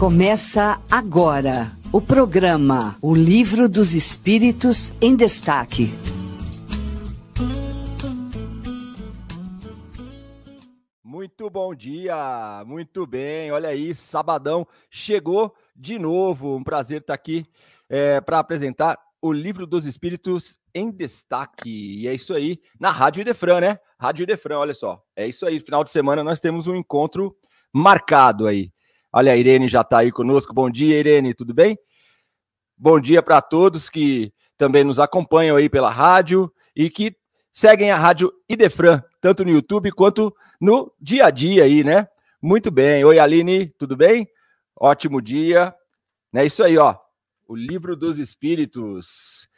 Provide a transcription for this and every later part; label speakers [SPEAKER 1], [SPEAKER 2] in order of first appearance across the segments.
[SPEAKER 1] Começa agora o programa O Livro dos Espíritos em Destaque.
[SPEAKER 2] Muito bom dia, muito bem. Olha aí, sabadão chegou de novo. Um prazer estar aqui é, para apresentar o Livro dos Espíritos em Destaque. E é isso aí, na Rádio Idefran, né? Rádio Idefran, olha só. É isso aí, final de semana nós temos um encontro marcado aí. Olha, a Irene já está aí conosco. Bom dia, Irene, tudo bem? Bom dia para todos que também nos acompanham aí pela rádio e que seguem a Rádio Idefran, tanto no YouTube quanto no dia a dia aí, né? Muito bem. Oi, Aline, tudo bem? Ótimo dia. É isso aí, ó. O Livro dos Espíritos.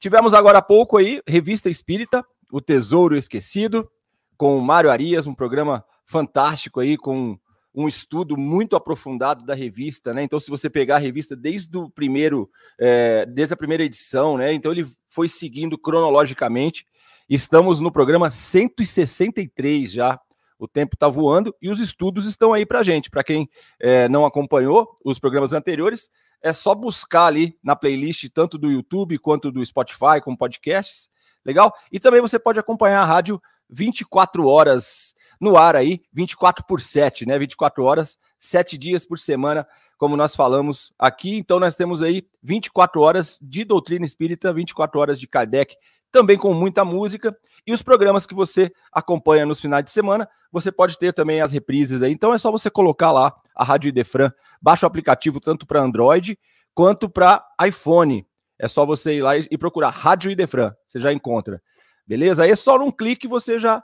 [SPEAKER 2] Tivemos agora há pouco aí, Revista Espírita, O Tesouro Esquecido, com o Mário Arias, um programa fantástico aí, com um estudo muito aprofundado da revista, né? Então, se você pegar a revista desde o primeiro, é, desde a primeira edição, né? Então ele foi seguindo cronologicamente. Estamos no programa 163 já. O tempo está voando e os estudos estão aí para gente. Para quem é, não acompanhou os programas anteriores, é só buscar ali na playlist, tanto do YouTube quanto do Spotify, com podcasts. Legal? E também você pode acompanhar a rádio 24 horas no ar aí, 24 por 7, né? 24 horas, 7 dias por semana, como nós falamos aqui. Então nós temos aí 24 horas de doutrina espírita, 24 horas de Kardec, também com muita música e os programas que você acompanha nos finais de semana, você pode ter também as reprises aí. Então é só você colocar lá a Rádio Idefran, baixa o aplicativo tanto para Android quanto para iPhone. É só você ir lá e procurar Rádio Idefran, você já encontra. Beleza? Aí é só num clique você já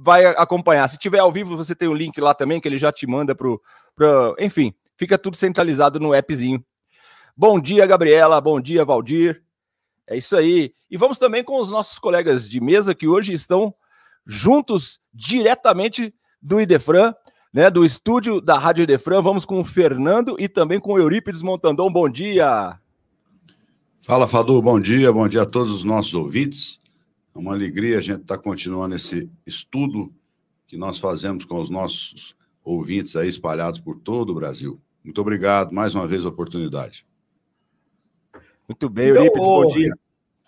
[SPEAKER 2] vai acompanhar. Se tiver ao vivo, você tem o um link lá também, que ele já te manda pro, pro. Enfim, fica tudo centralizado no appzinho. Bom dia, Gabriela. Bom dia, Valdir. É isso aí. E vamos também com os nossos colegas de mesa que hoje estão juntos diretamente do Idefran, né, do estúdio da Rádio Idefran. Vamos com o Fernando e também com o Eurípides Montandão. Bom dia.
[SPEAKER 3] Fala, Fadu. Bom dia. Bom dia a todos os nossos ouvintes. É uma alegria a gente estar tá continuando esse estudo que nós fazemos com os nossos ouvintes aí espalhados por todo o Brasil. Muito obrigado, mais uma vez a oportunidade.
[SPEAKER 2] Muito bem, então, Eurípides, bom dia.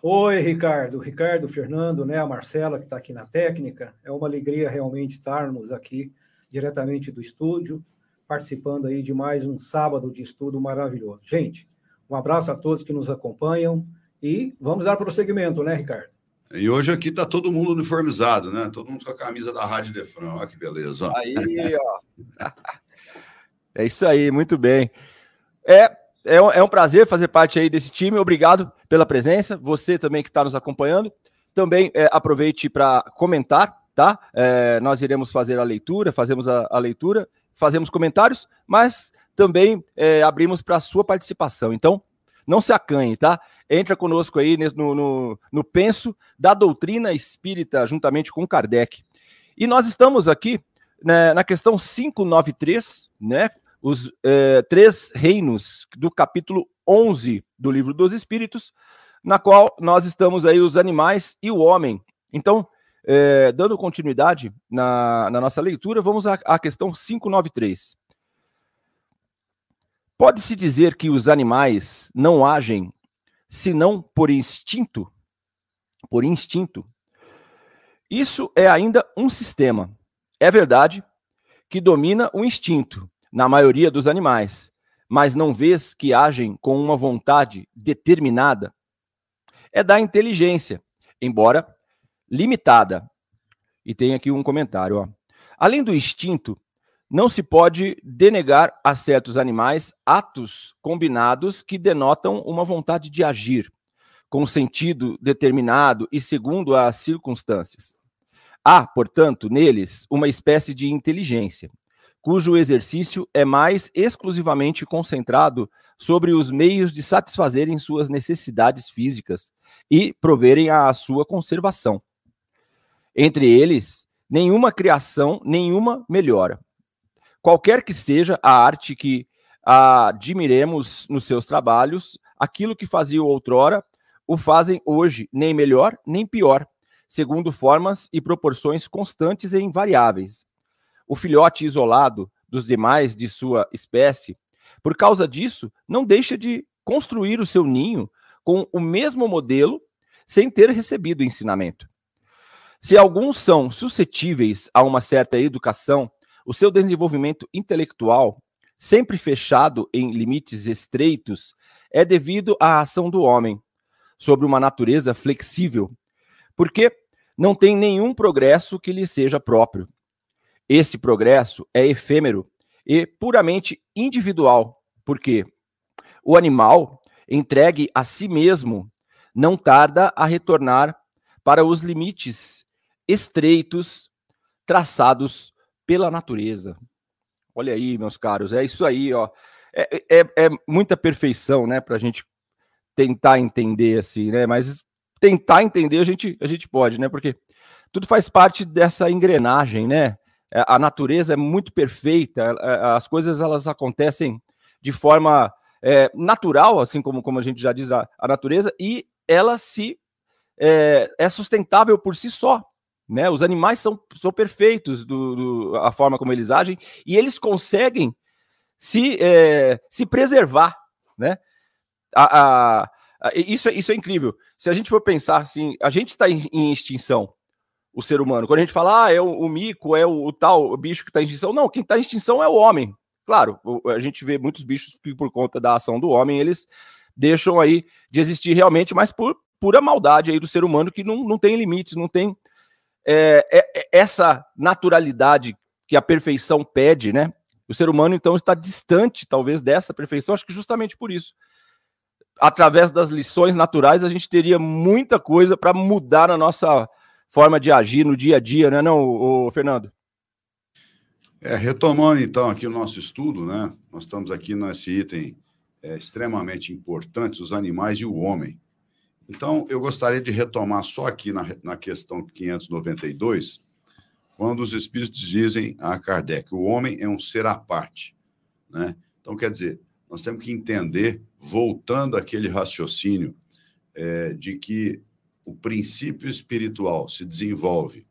[SPEAKER 4] Oi, Ricardo. Ricardo, Fernando, né, a Marcela, que está aqui na técnica. É uma alegria realmente estarmos aqui diretamente do estúdio, participando aí de mais um sábado de estudo maravilhoso. Gente, um abraço a todos que nos acompanham e vamos dar prosseguimento, né, Ricardo?
[SPEAKER 3] E hoje aqui está todo mundo uniformizado, né? Todo mundo com a camisa da Rádio Defran. Olha que beleza. Ó.
[SPEAKER 2] Aí, ó. é isso aí, muito bem. É, é um, é um prazer fazer parte aí desse time. Obrigado pela presença. Você também que está nos acompanhando. Também é, aproveite para comentar, tá? É, nós iremos fazer a leitura, fazemos a, a leitura, fazemos comentários, mas também é, abrimos para a sua participação. Então, não se acanhe, tá? Entra conosco aí no, no, no penso da doutrina espírita, juntamente com Kardec. E nós estamos aqui né, na questão 593, né? Os é, três reinos do capítulo 11 do livro dos Espíritos, na qual nós estamos aí os animais e o homem. Então, é, dando continuidade na, na, nossa leitura, vamos à, à questão 593. Pode-se dizer que os animais não agem senão por instinto? Por instinto. Isso é ainda um sistema. É verdade que domina o instinto na maioria dos animais, mas não vês que agem com uma vontade determinada? É da inteligência, embora limitada. E tem aqui um comentário, ó. Além do instinto, não se pode denegar a certos animais atos combinados que denotam uma vontade de agir, com sentido determinado e segundo as circunstâncias. Há, portanto, neles uma espécie de inteligência, cujo exercício é mais exclusivamente concentrado sobre os meios de satisfazerem suas necessidades físicas e proverem à sua conservação. Entre eles, nenhuma criação, nenhuma melhora qualquer que seja a arte que admiremos nos seus trabalhos, aquilo que faziam outrora, o fazem hoje, nem melhor, nem pior, segundo formas e proporções constantes e invariáveis. O filhote isolado dos demais de sua espécie por causa disso, não deixa de construir o seu ninho com o mesmo modelo sem ter recebido ensinamento. Se alguns são suscetíveis a uma certa educação, o seu desenvolvimento intelectual, sempre fechado em limites estreitos, é devido à ação do homem sobre uma natureza flexível, porque não tem nenhum progresso que lhe seja próprio. Esse progresso é efêmero e puramente individual, porque o animal, entregue a si mesmo, não tarda a retornar para os limites estreitos traçados pela natureza. Olha aí, meus caros, é isso aí, ó. É, é, é muita perfeição, né, para a gente tentar entender assim, né? Mas tentar entender a gente, a gente pode, né? Porque tudo faz parte dessa engrenagem, né? É, a natureza é muito perfeita, é, as coisas elas acontecem de forma é, natural, assim como, como a gente já diz a, a natureza, e ela se é, é, sustentável por si só. Né? Os animais são, são perfeitos do, do, a forma como eles agem e eles conseguem se, é, se preservar. Né? A, a, a, isso, é, isso é incrível. Se a gente for pensar assim, a gente está em, em, extinção, o ser humano. Quando a gente fala, ah, é o, o mico, é o, o tal o bicho que está em extinção, não, quem está em extinção é o homem. Claro, a gente vê muitos bichos que, por conta da ação do homem, eles deixam aí de existir realmente, mas por pura maldade aí do ser humano que não, não tem limites, não tem é, é, é, essa naturalidade que a perfeição pede, né? O ser humano, então, está distante, talvez, dessa perfeição, acho que justamente por isso. Através das lições naturais, a gente teria muita coisa para mudar na nossa forma de agir no dia a dia, né, não, o, Fernando?
[SPEAKER 3] É, retomando, então, aqui o nosso estudo, né? Nós estamos aqui nesse item é, extremamente importante, os animais e o homem. Então, eu gostaria de retomar só aqui na, na questão 592, quando os espíritos dizem a Kardec, o homem é um ser à parte. Né? Então, quer dizer, nós temos que entender, voltando àquele raciocínio é, de que o princípio espiritual se desenvolve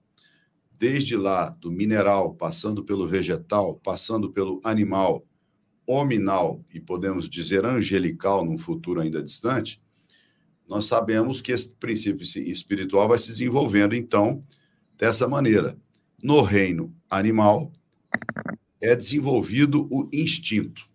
[SPEAKER 3] desde lá do mineral, passando pelo vegetal, passando pelo animal, hominal e podemos dizer angelical num futuro ainda distante, nós sabemos que esse princípio espiritual vai se desenvolvendo, então, dessa maneira. No reino animal, é desenvolvido o instinto.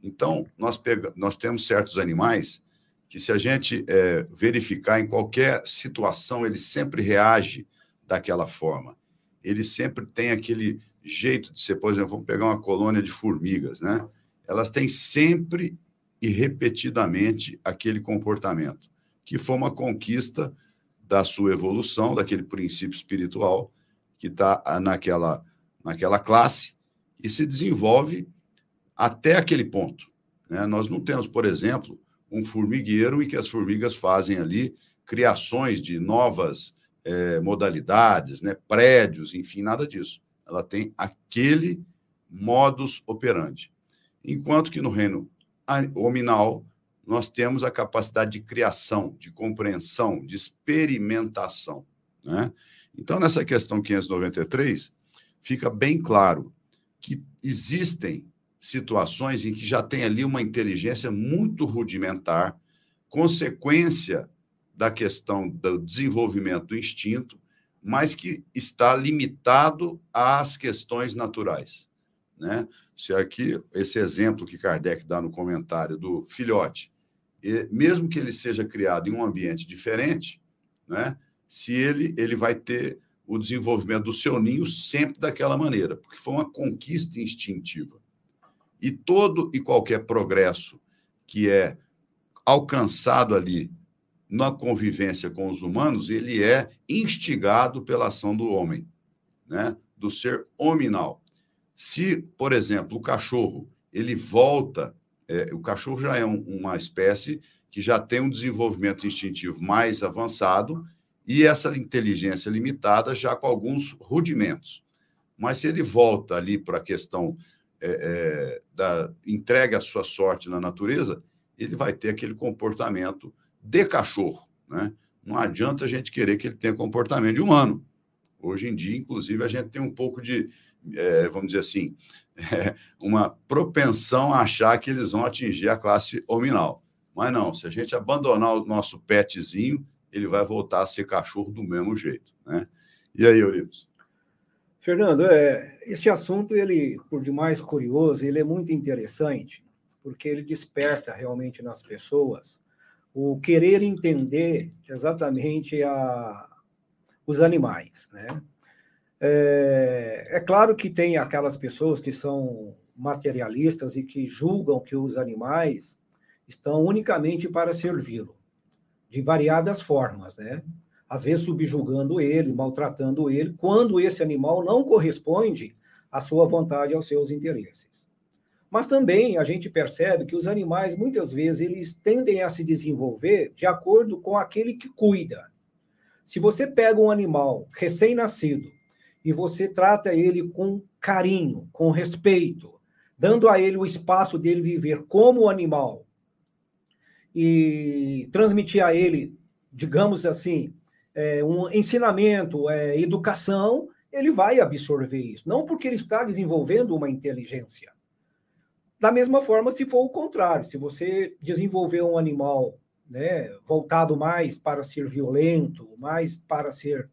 [SPEAKER 3] Então, nós, pega, nós temos certos animais que, se a gente é, verificar em qualquer situação, ele sempre reage daquela forma. Ele sempre tem aquele jeito de ser, por exemplo, vamos pegar uma colônia de formigas, né? Elas têm sempre e repetidamente aquele comportamento que foi uma conquista da sua evolução, daquele princípio espiritual que está naquela, naquela classe e se desenvolve até aquele ponto. Né? Nós não temos, por exemplo, um formigueiro em que as formigas fazem ali criações de novas é, modalidades, né? prédios, enfim, nada disso. Ela tem aquele modus operandi. Enquanto que no reino hominal, nós temos a capacidade de criação, de compreensão, de experimentação. Né? Então, nessa questão 593, fica bem claro que existem situações em que já tem ali uma inteligência muito rudimentar, consequência da questão do desenvolvimento do instinto, mas que está limitado às questões naturais. Né? Se aqui, esse exemplo que Kardec dá no comentário do filhote, e, mesmo que ele seja criado em um ambiente diferente, né, se ele, ele vai ter o desenvolvimento do seu ninho sempre daquela maneira, porque foi uma conquista instintiva. E todo e qualquer progresso que é alcançado ali na convivência com os humanos, ele é instigado pela ação do homem, né? do ser hominal. Se, por exemplo, o cachorro ele volta é, o cachorro já é um, uma espécie que já tem um desenvolvimento instintivo mais avançado e essa inteligência limitada já com alguns rudimentos. Mas se ele volta ali para a questão é, é, da entrega a sua sorte na natureza, ele vai ter aquele comportamento de cachorro. Né? Não adianta a gente querer que ele tenha comportamento de humano. Hoje em dia, inclusive, a gente tem um pouco de é, vamos dizer assim, é, uma propensão a achar que eles vão atingir a classe hominal. Mas não, se a gente abandonar o nosso petzinho, ele vai voltar a ser cachorro do mesmo jeito, né? E aí, Euripides?
[SPEAKER 4] Fernando, é, este assunto, ele, por demais curioso, ele é muito interessante, porque ele desperta realmente nas pessoas o querer entender exatamente a, os animais, né? É, é, claro que tem aquelas pessoas que são materialistas e que julgam que os animais estão unicamente para servi-lo, de variadas formas, né? Às vezes subjugando ele, maltratando ele, quando esse animal não corresponde à sua vontade, aos seus interesses. Mas também a gente percebe que os animais, muitas vezes, eles tendem a se desenvolver de acordo com aquele que cuida. Se você pega um animal recém-nascido e você trata ele com carinho, com respeito, dando a ele o espaço dele viver como animal e transmitir a ele, digamos assim, é, um ensinamento, é, educação, ele vai absorver isso. Não porque ele está desenvolvendo uma inteligência, da mesma forma, se for o contrário, se você desenvolver um animal né, voltado mais para ser violento, mais para ser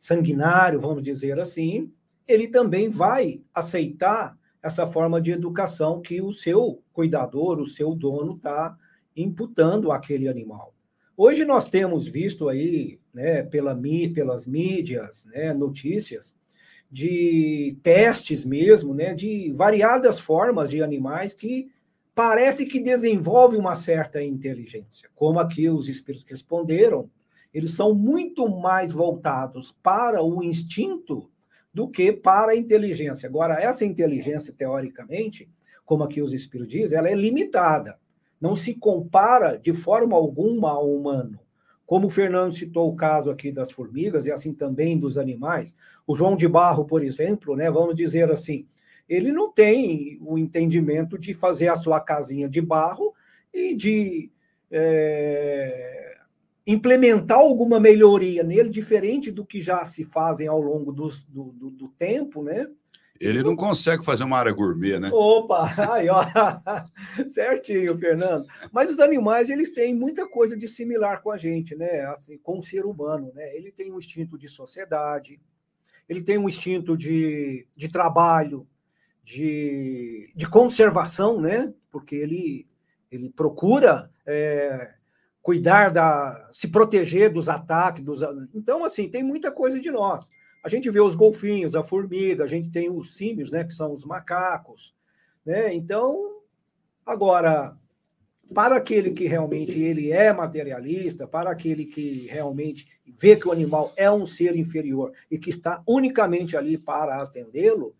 [SPEAKER 4] sanguinário, vamos dizer assim, ele também vai aceitar essa forma de educação que o seu cuidador, o seu dono, está imputando àquele animal. Hoje nós temos visto aí, né, pela, pelas mídias, né, notícias, de testes mesmo, né, de variadas formas de animais que parece que desenvolvem uma certa inteligência. Como aqui os espíritos responderam, eles são muito mais voltados para o instinto do que para a inteligência. Agora, essa inteligência, teoricamente, como aqui os espíritos dizem, ela é limitada. Não se compara de forma alguma ao humano. Como o Fernando citou o caso aqui das formigas e assim também dos animais, o João de Barro, por exemplo, né, vamos dizer assim, ele não tem o entendimento de fazer a sua casinha de barro e de é, implementar alguma melhoria nele, diferente do que já se fazem ao longo dos, do, do, do tempo, né?
[SPEAKER 3] Ele não consegue fazer uma área gourmet, né?
[SPEAKER 4] Opa, aí, ó. certinho, Fernando. Mas os animais, eles têm muita coisa de similar com a gente, né? Assim, com o ser humano, né? Ele tem um instinto de sociedade, ele tem um instinto de, de trabalho, de, de conservação, né? Porque ele, ele procura é, cuidar da... se proteger dos ataques, dos... Então, assim, tem muita coisa de nós. A gente vê os golfinhos, a formiga, a gente tem os símios, né, que são os macacos, né? Então, agora, para aquele que realmente ele é materialista, para aquele que realmente vê que o animal é um ser inferior e que está unicamente ali para atendê-lo,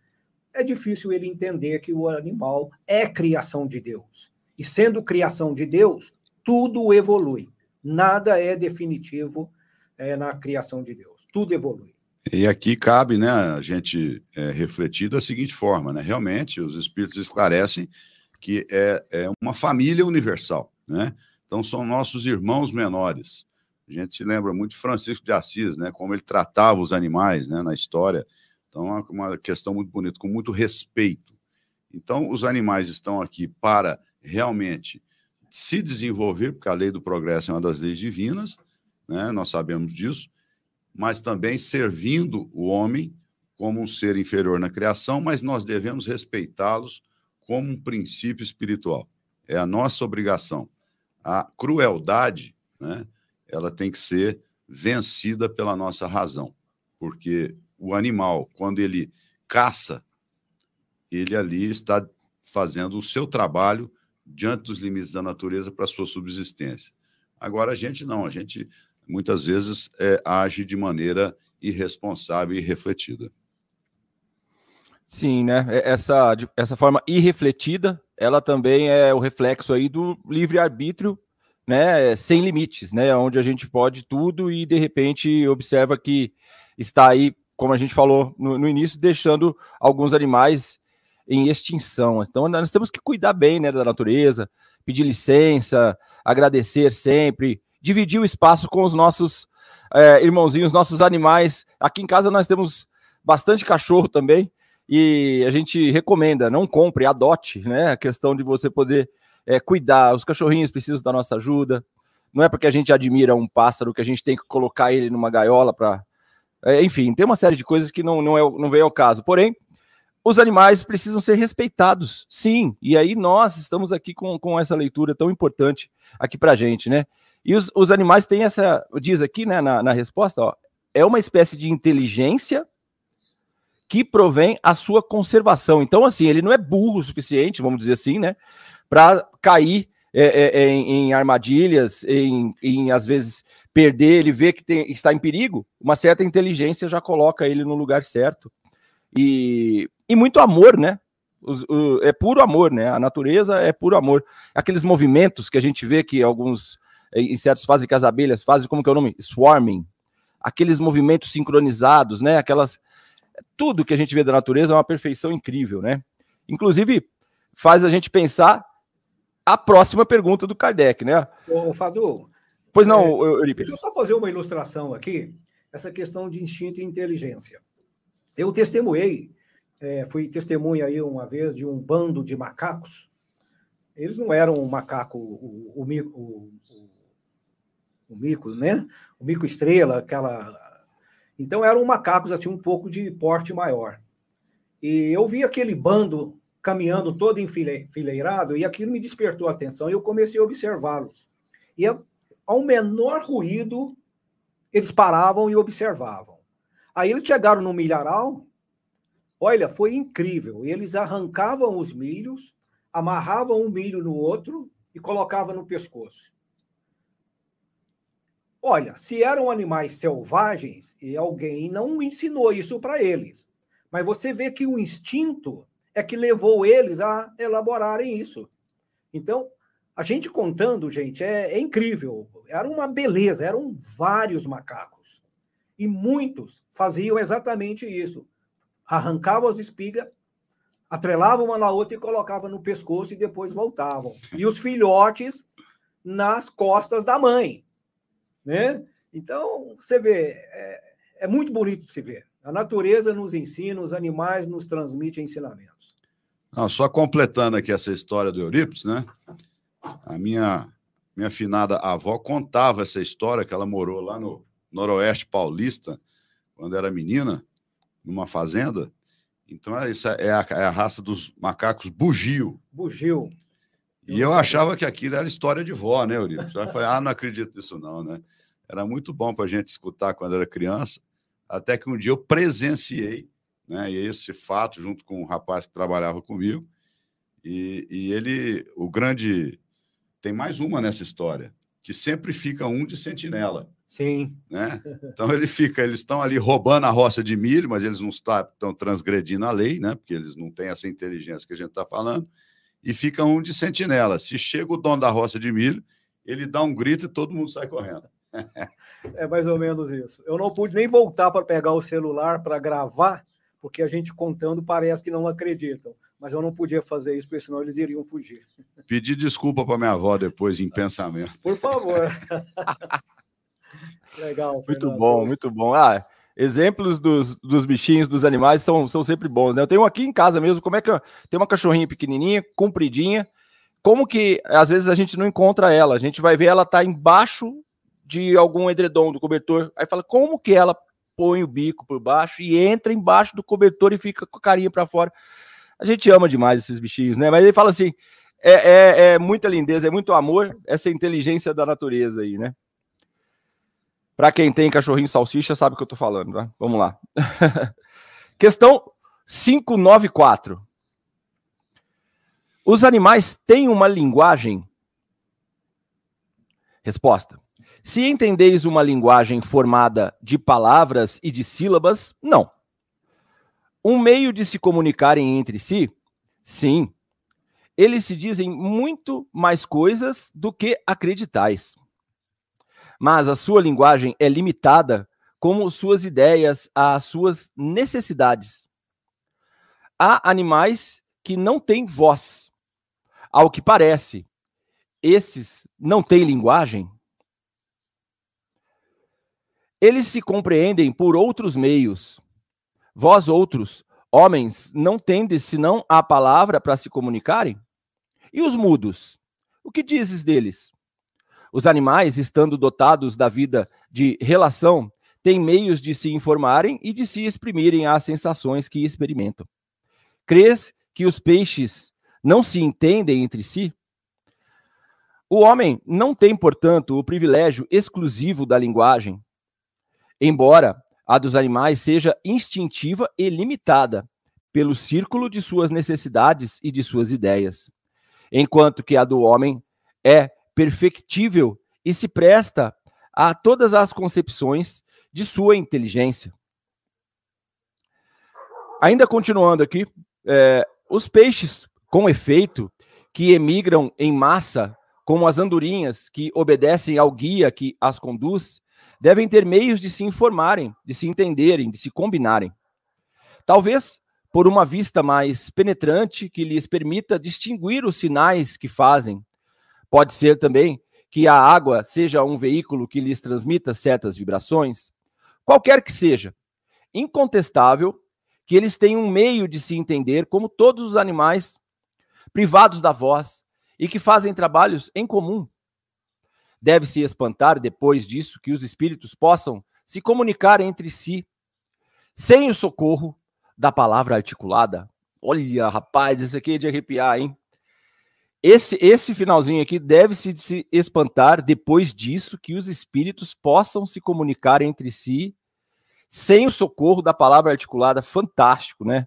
[SPEAKER 4] é difícil ele entender que o animal é criação de Deus. E sendo criação de Deus, tudo evolui. Nada é definitivo é, na criação de Deus. Tudo evolui.
[SPEAKER 3] E aqui cabe né, a gente é, refletir da seguinte forma: né? realmente, os espíritos esclarecem que é, é uma família universal. Né? Então, são nossos irmãos menores. A gente se lembra muito de Francisco de Assis, né, como ele tratava os animais né, na história. Então, é uma questão muito bonita, com muito respeito. Então, os animais estão aqui para realmente se desenvolver, porque a lei do progresso é uma das leis divinas, né, nós sabemos disso, mas também servindo o homem como um ser inferior na criação, mas nós devemos respeitá-los como um princípio espiritual. É a nossa obrigação. A crueldade, né, ela tem que ser vencida pela nossa razão, porque o animal, quando ele caça, ele ali está fazendo o seu trabalho diante dos limites da natureza para sua subsistência. Agora, a gente não, a gente muitas vezes é, age de maneira irresponsável e refletida.
[SPEAKER 2] Sim, né? Essa, essa forma irrefletida, ela também é o reflexo aí do livre-arbítrio, né? Sem limites, né? Onde a gente pode tudo e de repente observa que está aí, como a gente falou no, no início, deixando alguns animais em extinção. Então nós temos que cuidar bem né, da natureza, pedir licença, agradecer sempre, dividir o espaço com os nossos é, irmãozinhos, nossos animais. Aqui em casa nós temos bastante cachorro também. e a gente recomenda, não compre, adote, né? A questão de você poder é, cuidar. Os cachorrinhos precisam da nossa ajuda. Não é porque a gente admira um pássaro que a gente tem que colocar ele numa gaiola para. É, enfim, tem uma série de coisas que não, não, é, não vem ao caso. Porém, os animais precisam ser respeitados, sim. E aí nós estamos aqui com, com essa leitura tão importante aqui para gente, né? E os, os animais têm essa, diz aqui, né, na, na resposta, ó, é uma espécie de inteligência que provém a sua conservação. Então, assim, ele não é burro o suficiente, vamos dizer assim, né, para cair é, é, é, em, em, armadilhas, em, em, às vezes perder, ele vê que tem, está em perigo, uma certa inteligência já coloca ele no lugar certo. E, e muito amor, né? O, é puro amor, né? A natureza é puro amor. Aqueles movimentos que a gente vê que alguns insetos fazem, que as abelhas fazem, como que é o nome? Swarming. Aqueles movimentos sincronizados, né? Aquelas. Tudo que a gente vê da natureza é uma perfeição incrível, né? Inclusive, faz a gente pensar a próxima pergunta do Kardec, né?
[SPEAKER 4] Ô, Fadu.
[SPEAKER 2] Pois não, é, Euripides.
[SPEAKER 4] Deixa eu só fazer uma ilustração aqui, essa questão de instinto e inteligência. Eu testemunhei, é, fui testemunha aí uma vez de um bando de macacos. Eles não eram um macaco, o, o, o, o mico, né? O mico estrela, aquela. Então eram macacos assim um pouco de porte maior. E eu vi aquele bando caminhando todo enfileirado e aquilo me despertou a atenção e eu comecei a observá-los. E ao menor ruído, eles paravam e observavam. Aí eles chegaram no milharal, olha, foi incrível. Eles arrancavam os milhos, amarravam um milho no outro e colocavam no pescoço. Olha, se eram animais selvagens e alguém não ensinou isso para eles, mas você vê que o instinto é que levou eles a elaborarem isso. Então, a gente contando, gente, é, é incrível. Era uma beleza, eram vários macacos. E muitos faziam exatamente isso. Arrancavam as espigas, atrelavam uma na outra e colocavam no pescoço e depois voltavam. E os filhotes nas costas da mãe. Né? Então, você vê, é, é muito bonito de se ver. A natureza nos ensina, os animais nos transmitem ensinamentos.
[SPEAKER 3] Não, só completando aqui essa história do Eurípides, né? A minha, minha finada avó contava essa história que ela morou lá no Noroeste Paulista, quando era menina, numa fazenda. Então, é isso é a, é a raça dos macacos bugio.
[SPEAKER 4] Bugio.
[SPEAKER 3] E eu achava que aquilo era história de vó, né, Eurípides? Eu falei, ah, não acredito nisso não, né? Era muito bom para a gente escutar quando era criança, até que um dia eu presenciei né, esse fato junto com um rapaz que trabalhava comigo, e, e ele, o grande, tem mais uma nessa história, que sempre fica um de sentinela.
[SPEAKER 4] Sim.
[SPEAKER 3] Né? Então ele fica, eles estão ali roubando a roça de milho, mas eles não estão transgredindo a lei, né? Porque eles não têm essa inteligência que a gente está falando. E fica um de sentinela. Se chega o dono da roça de milho, ele dá um grito e todo mundo sai correndo.
[SPEAKER 4] É mais ou menos isso. Eu não pude nem voltar para pegar o celular para gravar, porque a gente contando parece que não acreditam. Mas eu não podia fazer isso, porque senão eles iriam fugir.
[SPEAKER 3] Pedir desculpa para minha avó depois em pensamento.
[SPEAKER 4] Por favor. Legal.
[SPEAKER 2] Fernando. Muito bom, muito bom. Ah, exemplos dos, dos bichinhos, dos animais são, são sempre bons, né? Eu tenho aqui em casa mesmo, como é que eu, tem uma cachorrinha pequenininha, compridinha, como que às vezes a gente não encontra ela, a gente vai ver ela tá embaixo de algum edredom do cobertor. Aí fala, como que ela põe o bico por baixo e entra embaixo do cobertor e fica com a carinha para fora? A gente ama demais esses bichinhos, né? Mas ele fala assim: é, é, é muita lindeza, é muito amor, essa inteligência da natureza aí, né? Para quem tem cachorrinho salsicha, sabe o que eu tô falando, né? Vamos lá. Questão 594. Os animais têm uma linguagem? Resposta: se entendeis uma linguagem formada de palavras e de sílabas, não. Um meio de se comunicarem entre si? Sim. Eles se dizem muito mais coisas do que acreditais. Mas a sua linguagem é limitada como suas ideias às suas necessidades. Há animais que não têm voz. Ao que parece, esses não têm linguagem? Eles se compreendem por outros meios. Vós outros homens não têm senão a palavra para se comunicarem? E os mudos? O que dizes deles? Os animais, estando dotados da vida de relação, têm meios de se informarem e de se exprimirem às sensações que experimentam. Crês que os peixes não se entendem entre si? O homem não tem, portanto, o privilégio exclusivo da linguagem, embora a dos animais seja instintiva e limitada pelo círculo de suas necessidades e de suas ideias, enquanto que a do homem é perfectível e se presta a todas as concepções de sua inteligência. Ainda continuando aqui, é, os peixes, com efeito, que emigram em massa, como as andorinhas que obedecem ao guia que as conduz, devem ter meios de se informarem, de se entenderem, de se combinarem. Talvez por uma vista mais penetrante que lhes permita distinguir os sinais que fazem, Pode ser também que a água seja um veículo que lhes transmita certas vibrações. Qualquer que seja, incontestável que eles têm um meio de se entender como todos os animais, privados da voz e que fazem trabalhos em comum. Deve-se espantar depois disso que os espíritos possam se comunicar entre si sem o socorro da palavra articulada. Olha, rapaz, isso aqui é de arrepiar, hein? Esse, esse finalzinho aqui deve -se, se espantar depois disso que os espíritos possam se comunicar entre si sem o socorro da palavra articulada. Fantástico, né?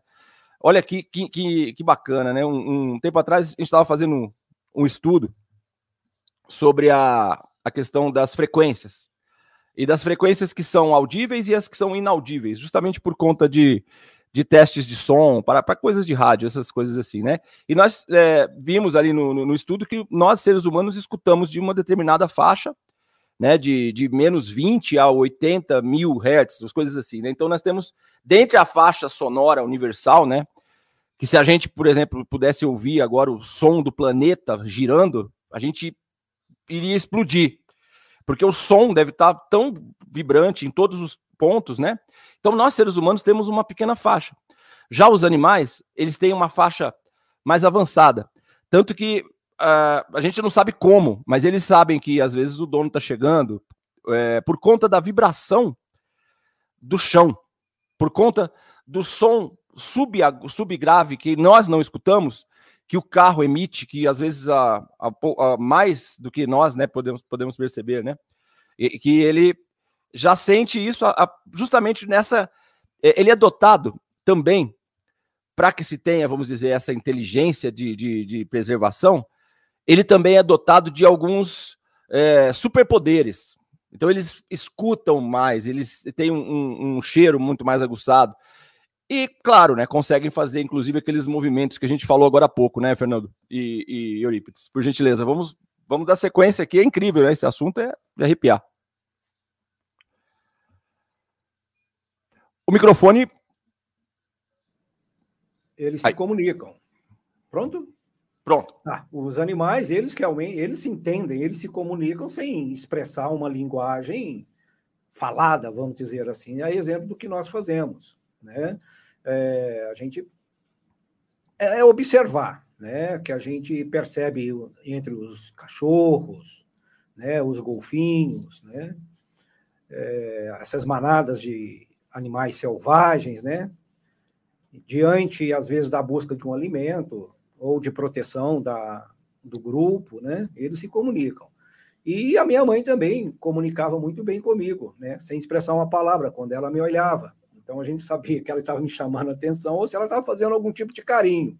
[SPEAKER 2] Olha que, que, que, que bacana, né? Um, um, tempo atrás a gente estava fazendo um, um estudo sobre a, a questão das frequências e das frequências que são audíveis e as que são inaudíveis, justamente por conta de de testes de som, para, para coisas de rádio, essas coisas assim, né? E nós é, vimos ali no, no, no, estudo que nós, seres humanos, escutamos de uma determinada faixa, né? De, de menos 20 a 80 mil hertz, as coisas assim, né? Então nós temos, dentre a faixa sonora universal, né? Que se a gente, por exemplo, pudesse ouvir agora o som do planeta girando, a gente iria explodir. Porque o som deve estar tão vibrante em todos os pontos, né? Então, nós, seres humanos, temos uma pequena faixa. Já os animais, eles têm uma faixa mais avançada. Tanto que uh, a gente não sabe como, mas eles sabem que às vezes o dono está chegando é, por conta da vibração do chão, por conta do som sub, subgrave que nós não escutamos, que o carro emite, que às vezes a, a, a mais do que nós né, podemos, podemos perceber, né? E, que ele já sente isso a, a, justamente nessa. É, ele é dotado também, para que se tenha, vamos dizer, essa inteligência de, de, de preservação, ele também é dotado de alguns é, superpoderes. Então, eles escutam mais, eles têm um, um, um, cheiro muito mais aguçado. E, claro, né, conseguem fazer, inclusive, aqueles movimentos que a gente falou agora há pouco, né, Fernando e, e Eurípides? Por gentileza, vamos, vamos dar sequência aqui. É incrível, né? Esse assunto é de arrepiar. O microfone.
[SPEAKER 4] Eles se comunicam. Pronto?
[SPEAKER 2] Pronto.
[SPEAKER 4] Ah, os animais, eles realmente, eles se entendem, eles se comunicam sem expressar uma linguagem falada, vamos dizer assim. É exemplo do que nós fazemos, né? É, a gente é, é observar, né? Que a gente percebe entre os cachorros, né? Os golfinhos, né? É, essas manadas de animais selvagens, né? Diante, às vezes, da busca de um alimento ou de proteção da, do grupo, né? Eles se comunicam. E a minha mãe também comunicava muito bem comigo, né? Sem expressar uma palavra, quando ela me olhava. Então a gente sabia que ela estava me chamando a atenção ou se ela estava fazendo algum tipo de carinho.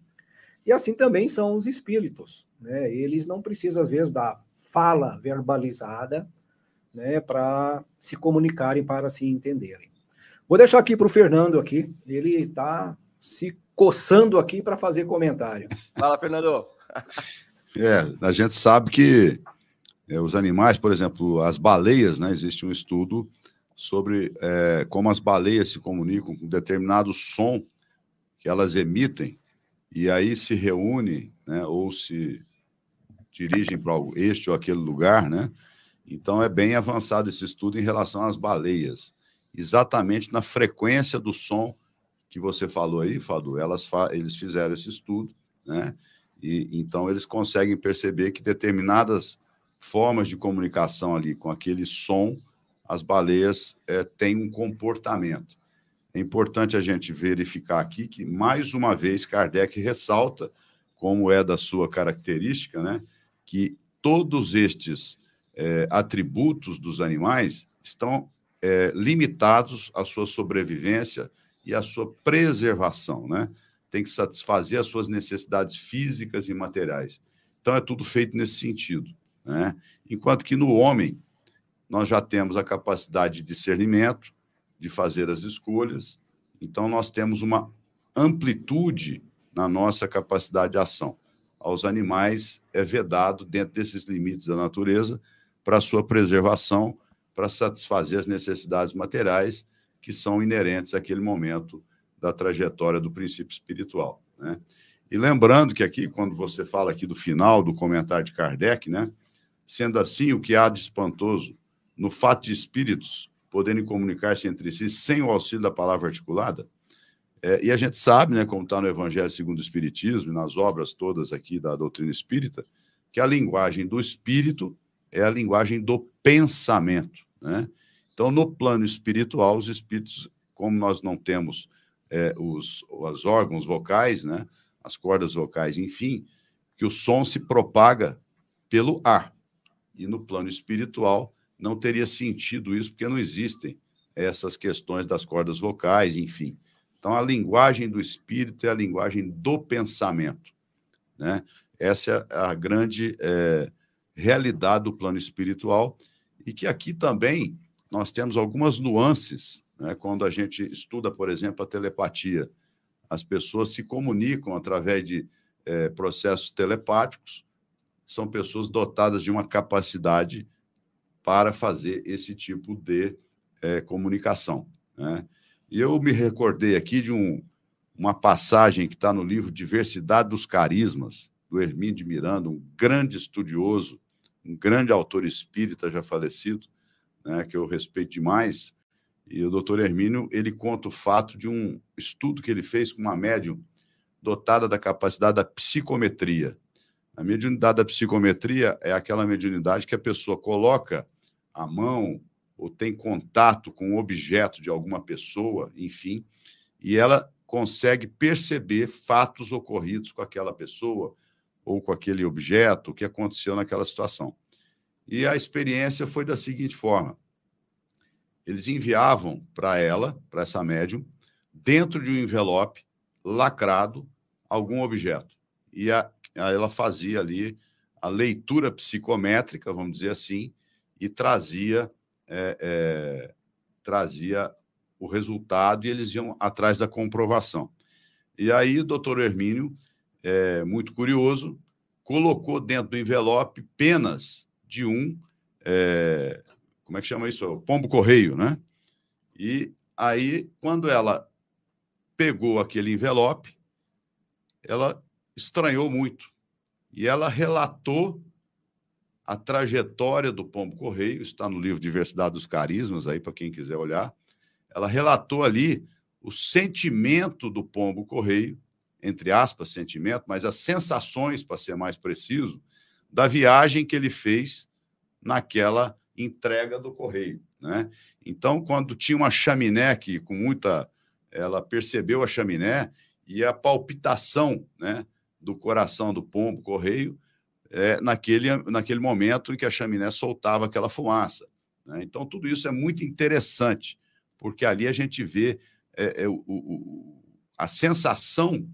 [SPEAKER 4] E assim também são os espíritos, né? Eles não precisam, às vezes, da fala verbalizada, né? Para se comunicarem, para se entenderem. Vou deixar aqui para o Fernando aqui. Ele está se coçando aqui para fazer comentário.
[SPEAKER 2] Fala, Fernando.
[SPEAKER 3] É, a gente sabe que é, os animais, por exemplo, as baleias, né? Existe um estudo sobre é, como as baleias se comunicam com determinado som que elas emitem e aí se reúnem, né? Ou se dirigem para este ou aquele lugar, né? Então é bem avançado esse estudo em relação às baleias exatamente na frequência do som que você falou aí, Fadu, elas fa eles fizeram esse estudo, né? E então eles conseguem perceber que determinadas formas de comunicação ali com aquele som, as baleias é, têm um comportamento. É importante a gente verificar aqui que, mais uma vez, Kardec ressalta, como é da sua característica, né, que todos estes é, atributos dos animais estão é, limitados à sua sobrevivência e à sua preservação, né? Tem que satisfazer as suas necessidades físicas e materiais. Então é tudo feito nesse sentido, né? Enquanto que no homem nós já temos a capacidade de discernimento, de fazer as escolhas. Então nós temos uma amplitude na nossa capacidade de ação. Aos animais é vedado dentro desses limites da natureza para sua preservação para satisfazer as necessidades materiais que são inerentes àquele momento da trajetória do princípio espiritual. Né? E lembrando que aqui, quando você fala aqui do final do comentário de Kardec, né? sendo assim, o que há de espantoso no fato de espíritos poderem comunicar-se entre si sem o auxílio da palavra articulada, é, e a gente sabe, né, como está no Evangelho segundo o Espiritismo e nas obras todas aqui da doutrina espírita, que a linguagem do espírito é a linguagem do pensamento. Né? Então, no plano espiritual, os espíritos, como nós não temos é, os, os órgãos vocais, né, as cordas vocais, enfim, que o som se propaga pelo ar. E no plano espiritual não teria sentido isso, porque não existem essas questões das cordas vocais, enfim. Então, a linguagem do espírito é a linguagem do pensamento. Né? Essa é a grande é, realidade do plano espiritual, e que aqui também nós temos algumas nuances, né? quando a gente estuda, por exemplo, a telepatia. As pessoas se comunicam através de é, processos telepáticos, são pessoas dotadas de uma capacidade para fazer esse tipo de é, comunicação. Né? E eu me recordei aqui de um, uma passagem que está no livro Diversidade dos Carismas, do Hermínio de Miranda, um grande estudioso um grande autor espírita já falecido, né, que eu respeito demais. E o doutor Hermínio, ele conta o fato de um estudo que ele fez com uma médium dotada da capacidade da psicometria. A mediunidade da psicometria é aquela mediunidade que a pessoa coloca a mão ou tem contato com o objeto de alguma pessoa, enfim, e ela consegue perceber fatos ocorridos com aquela pessoa, ou com aquele objeto, o que aconteceu naquela situação. E a experiência foi da seguinte forma: eles enviavam para ela, para essa médium, dentro de um envelope lacrado, algum objeto. E a, a, ela fazia ali a leitura psicométrica, vamos dizer assim, e trazia, é, é, trazia o resultado e eles iam atrás da comprovação. E aí doutor Hermínio é, muito curioso, colocou dentro do envelope penas de um, é, como é que chama isso? Pombo correio, né? E aí, quando ela pegou aquele envelope, ela estranhou muito. E ela relatou a trajetória do pombo correio, está no livro Diversidade dos Carismas, aí para quem quiser olhar. Ela relatou ali o sentimento do pombo correio entre aspas, sentimento, mas as sensações, para ser mais preciso, da viagem que ele fez naquela entrega do correio. Né? Então, quando tinha uma chaminé que, com muita. Ela percebeu a chaminé e a palpitação né, do coração do pombo correio é, naquele, naquele momento em que a chaminé soltava aquela fumaça. Né? Então, tudo isso é muito interessante, porque ali a gente vê é, é, o, o, a sensação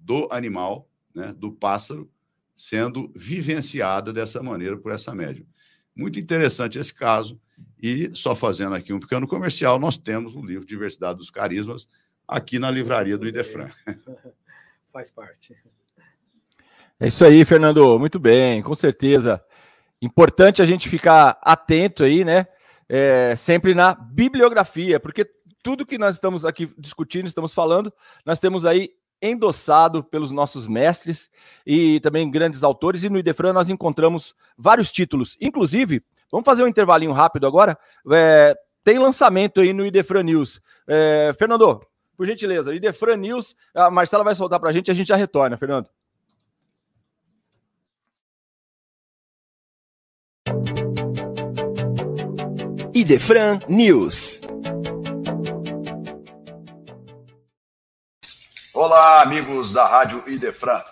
[SPEAKER 3] do animal, né, do pássaro, sendo vivenciada dessa maneira por essa médium. Muito interessante esse caso. E só fazendo aqui um pequeno comercial, nós temos o livro Diversidade dos Carismas aqui na livraria do Idefran.
[SPEAKER 4] Faz parte.
[SPEAKER 2] É isso aí, Fernando. Muito bem, com certeza. Importante a gente ficar atento aí, né? É, sempre na bibliografia, porque tudo que nós estamos aqui discutindo, estamos falando, nós temos aí endossado pelos nossos mestres e também grandes autores. E no Idefran nós encontramos vários títulos. Inclusive, vamos fazer um intervalinho rápido agora. É, tem lançamento aí no Idefran News. É, Fernando, por gentileza. Idefran News, a Marcela vai soltar para a gente e a gente já retorna, Fernando.
[SPEAKER 5] Idefran News.
[SPEAKER 3] Olá, amigos da Rádio Idefran.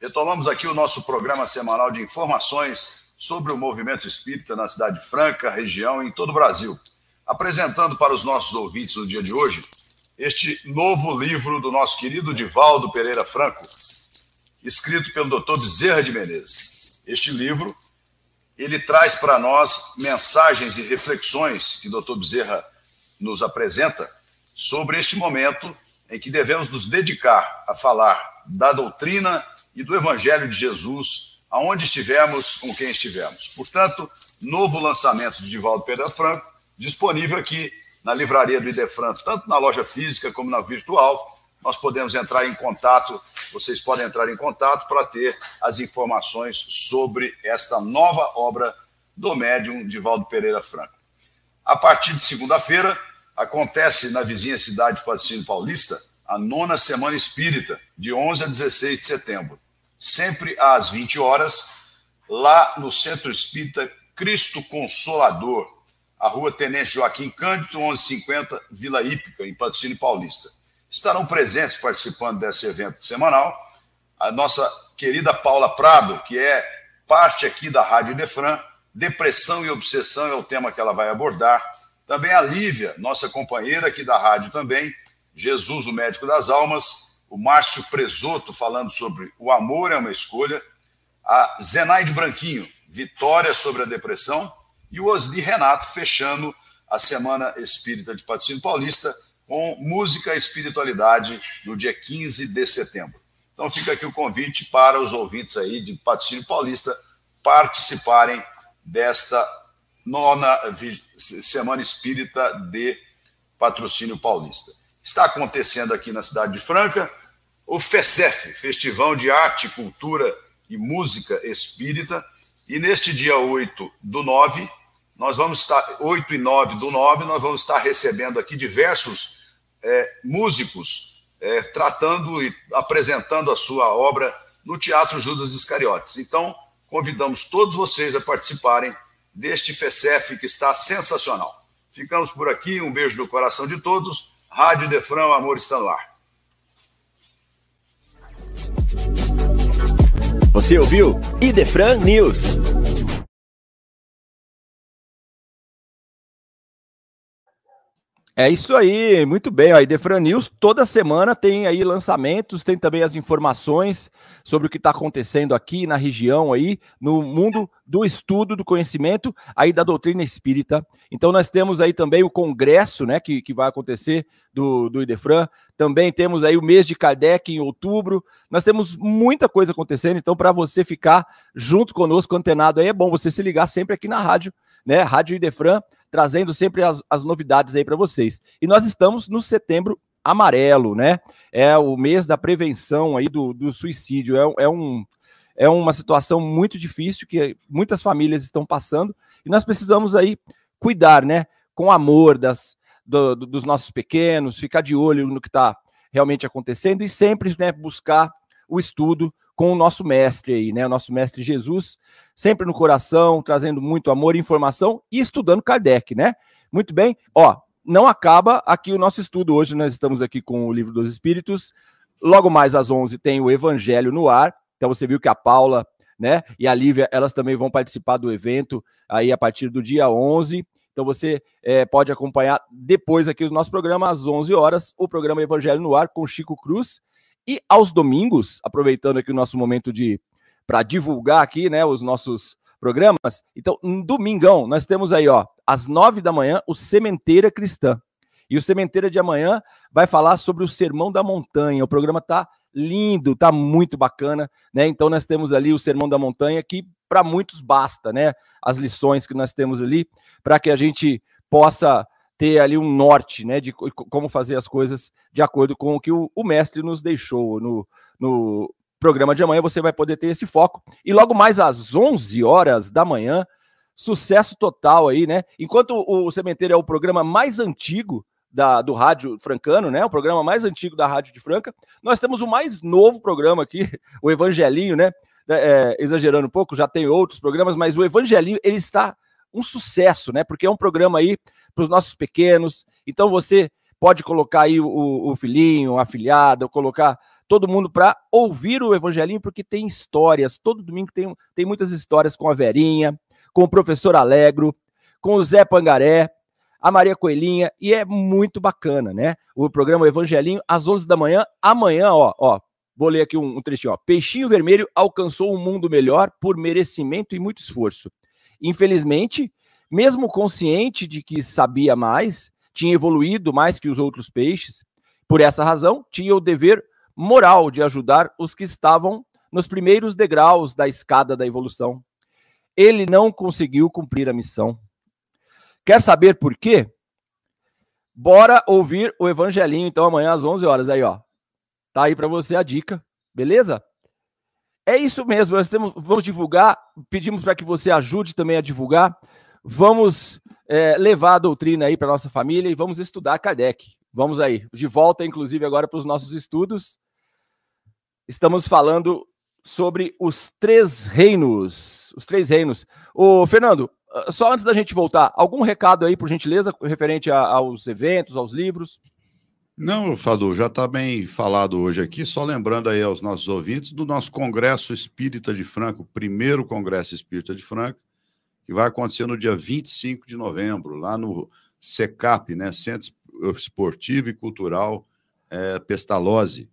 [SPEAKER 3] Retomamos aqui o nosso programa semanal de informações sobre o movimento espírita na Cidade Franca, região e em todo o Brasil. Apresentando para os nossos ouvintes no dia de hoje este novo livro do nosso querido Divaldo Pereira Franco, escrito pelo Dr. Bezerra de Menezes. Este livro ele traz para nós mensagens e reflexões que o Dr. Bezerra nos apresenta sobre este momento em que devemos nos dedicar a falar da doutrina e do Evangelho de Jesus, aonde estivermos, com quem estivermos. Portanto, novo lançamento de Divaldo Pereira Franco, disponível aqui na livraria do Idefran, tanto na loja física como na virtual. Nós podemos entrar em contato, vocês podem entrar em contato para ter as informações sobre esta nova obra do médium Divaldo Pereira Franco. A partir de segunda-feira, acontece na vizinha cidade de Patrocínio Paulista a nona Semana Espírita, de 11 a 16 de setembro, sempre às 20 horas, lá no Centro Espírita Cristo Consolador, a rua Tenente Joaquim Cândido, 1150, Vila Hípica, em Patrocínio Paulista. Estarão presentes participando desse evento semanal a nossa querida Paula Prado, que é parte aqui da Rádio Defran, depressão e obsessão é o tema que ela vai abordar. Também a Lívia, nossa companheira aqui da rádio também, Jesus, o médico das almas, o Márcio Presoto falando sobre o amor é uma escolha, a Zenaide Branquinho, vitória sobre a depressão, e o Osni Renato fechando a Semana Espírita de Patrocínio Paulista com música e espiritualidade no dia 15 de setembro. Então fica aqui o convite para os ouvintes aí de Patrocínio Paulista participarem desta nona Semana Espírita de Patrocínio Paulista. Está acontecendo aqui na cidade de Franca o FECEF, Festival de Arte, Cultura e Música Espírita, e neste dia 8 do 9, nós vamos estar, 8 e 9 do 9, nós vamos estar recebendo aqui diversos é, músicos é, tratando e apresentando a sua obra no Teatro Judas Iscariotes. Então, convidamos todos vocês a participarem deste FECEF que está sensacional. Ficamos por aqui, um beijo no coração de todos. Rádio Defrão, Amor está no ar.
[SPEAKER 5] Você ouviu Idefran News.
[SPEAKER 2] É isso aí, muito bem. A Defran News toda semana tem aí lançamentos, tem também as informações sobre o que está acontecendo aqui na região aí, no mundo do estudo, do conhecimento aí da doutrina espírita. Então nós temos aí também o congresso, né, que, que vai acontecer do, do Idefran. Também temos aí o mês de Kardec em outubro. Nós temos muita coisa acontecendo, então para você ficar junto conosco, antenado aí, é bom você se ligar sempre aqui na rádio, né, Rádio Idefran trazendo sempre as, as novidades aí para vocês. E nós estamos no setembro amarelo, né? É o mês da prevenção aí do, do suicídio. É, é, um, é uma situação muito difícil que muitas famílias estão passando e nós precisamos aí cuidar, né? Com amor das, do, do, dos nossos pequenos, ficar de olho no que está realmente acontecendo e sempre né, buscar o estudo com o nosso mestre aí, né? O nosso mestre Jesus, sempre no coração, trazendo muito amor e informação e estudando Kardec, né? Muito bem. Ó, não acaba aqui o nosso estudo. Hoje nós estamos aqui com o Livro dos Espíritos. Logo mais às 11 tem o Evangelho no ar. Então você viu que a Paula, né, e a Lívia, elas também vão participar do evento aí a partir do dia 11. Então você é, pode acompanhar depois aqui do nosso programa às 11 horas o programa Evangelho no ar com Chico Cruz e aos domingos, aproveitando aqui o nosso momento de para divulgar aqui, né, os nossos programas. Então, um domingão, nós temos aí, ó, às nove da manhã, o Sementeira Cristã. E o Sementeira de amanhã vai falar sobre o Sermão da Montanha. O programa tá lindo, tá muito bacana, né? Então nós temos ali o Sermão da Montanha que para muitos basta, né? As lições que nós temos ali para que a gente possa ter ali um norte, né, de como fazer as coisas de acordo com o que o, o mestre nos deixou no, no programa de amanhã. Você vai poder ter esse foco. E logo mais às 11 horas da manhã, sucesso total aí, né? Enquanto o Cementeiro é o programa mais antigo da, do Rádio Francano, né? O programa mais antigo da Rádio de Franca. Nós temos o mais novo programa aqui, o Evangelinho, né? É, exagerando um pouco, já tem outros programas, mas o Evangelinho ele está um sucesso, né? Porque é um programa aí para os nossos pequenos. Então você pode colocar aí o, o filhinho, a filhada, colocar todo mundo para ouvir o Evangelinho, porque tem histórias. Todo domingo tem, tem muitas histórias com a Verinha, com o professor Alegro, com o Zé Pangaré, a Maria Coelhinha, e é muito bacana, né? O programa Evangelinho, às 11 da manhã, amanhã, ó, ó, vou ler aqui um, um trechinho, ó. Peixinho Vermelho alcançou um mundo melhor por merecimento e muito esforço. Infelizmente, mesmo consciente de que sabia mais, tinha evoluído mais que os outros peixes, por essa razão, tinha o dever moral de ajudar os que estavam nos primeiros degraus da escada da evolução. Ele não conseguiu cumprir a missão. Quer saber por quê? Bora ouvir o evangelinho então amanhã às 11 horas aí, ó. Tá aí para você a dica, beleza? É isso mesmo, nós temos, vamos divulgar, pedimos para que você ajude também a divulgar. Vamos é, levar a doutrina aí para nossa família e vamos estudar Kardec. Vamos aí, de volta, inclusive, agora para os nossos estudos. Estamos falando sobre os três reinos. Os três reinos. Ô, Fernando, só antes da gente voltar, algum recado aí, por gentileza, referente a, aos eventos, aos livros?
[SPEAKER 3] Não, Fadu, já está bem falado hoje aqui, só lembrando aí aos nossos ouvintes do nosso Congresso Espírita de Franca, o primeiro Congresso Espírita de Franca, que vai acontecer no dia 25 de novembro, lá no SECAP, né, Centro Esportivo e Cultural é, Pestalozzi.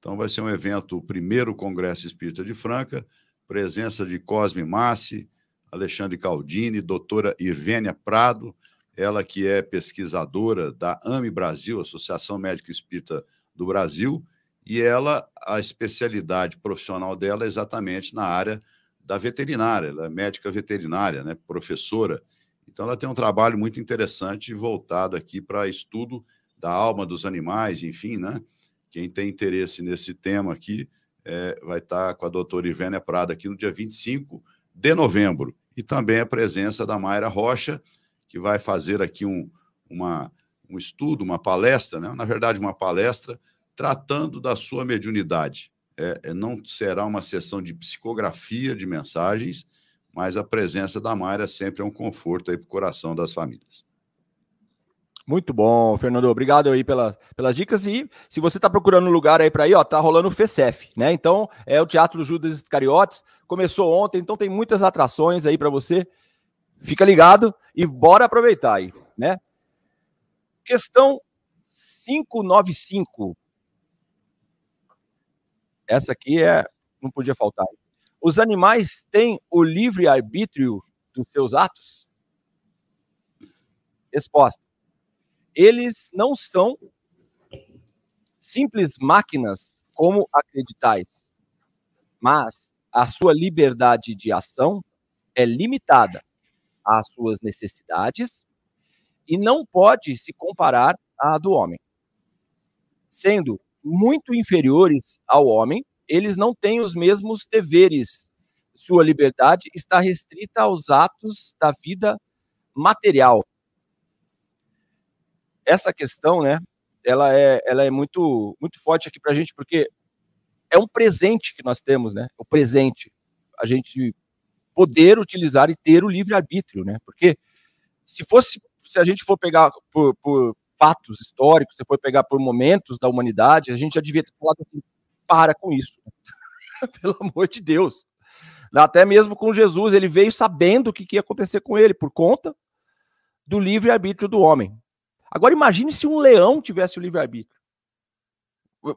[SPEAKER 3] Então vai ser um evento, o primeiro Congresso Espírita de Franca, presença de Cosme Massi, Alexandre Caldini, doutora Irvênia Prado, ela que é pesquisadora da AME Brasil, Associação Médica Espírita do Brasil, e ela, a especialidade profissional dela é exatamente na área da veterinária, ela é médica veterinária, né, professora. Então ela tem um trabalho muito interessante voltado aqui para estudo da alma dos animais, enfim, né? Quem tem interesse nesse tema aqui é, vai estar com a doutora Ivênia Prada aqui no dia 25 de novembro e também a presença da Mayra Rocha, que vai fazer aqui um, uma, um estudo, uma palestra, né? na verdade, uma palestra tratando da sua mediunidade. É, é, não será uma sessão de psicografia de mensagens, mas a presença da Mayra sempre é um conforto para o coração das famílias.
[SPEAKER 2] Muito bom, Fernando. Obrigado aí pela, pelas dicas. E se você está procurando um lugar aí para ir, ó, tá rolando o FECEF, né? Então, é o Teatro Judas Iscariotes. Começou ontem, então tem muitas atrações aí para você. Fica ligado e bora aproveitar aí, né? Questão 595. Essa aqui é não podia faltar. Os animais têm o livre arbítrio dos seus atos? Resposta eles não são simples máquinas como acreditais, mas a sua liberdade de ação é limitada às suas necessidades e não pode se comparar à do homem. Sendo muito inferiores ao homem, eles não têm os mesmos deveres. Sua liberdade está restrita aos atos da vida material, essa questão, né, ela é, ela é muito, muito forte aqui para a gente, porque é um presente que nós temos, né? O presente, a gente poder utilizar e ter o livre arbítrio, né? Porque se fosse, se a gente for pegar por, por fatos históricos, se for pegar por momentos da humanidade, a gente já devia ter falado assim, para com isso, pelo amor de Deus. Até mesmo com Jesus, ele veio sabendo o que ia acontecer com ele por conta do livre arbítrio do homem. Agora imagine se um leão tivesse o livre-arbítrio.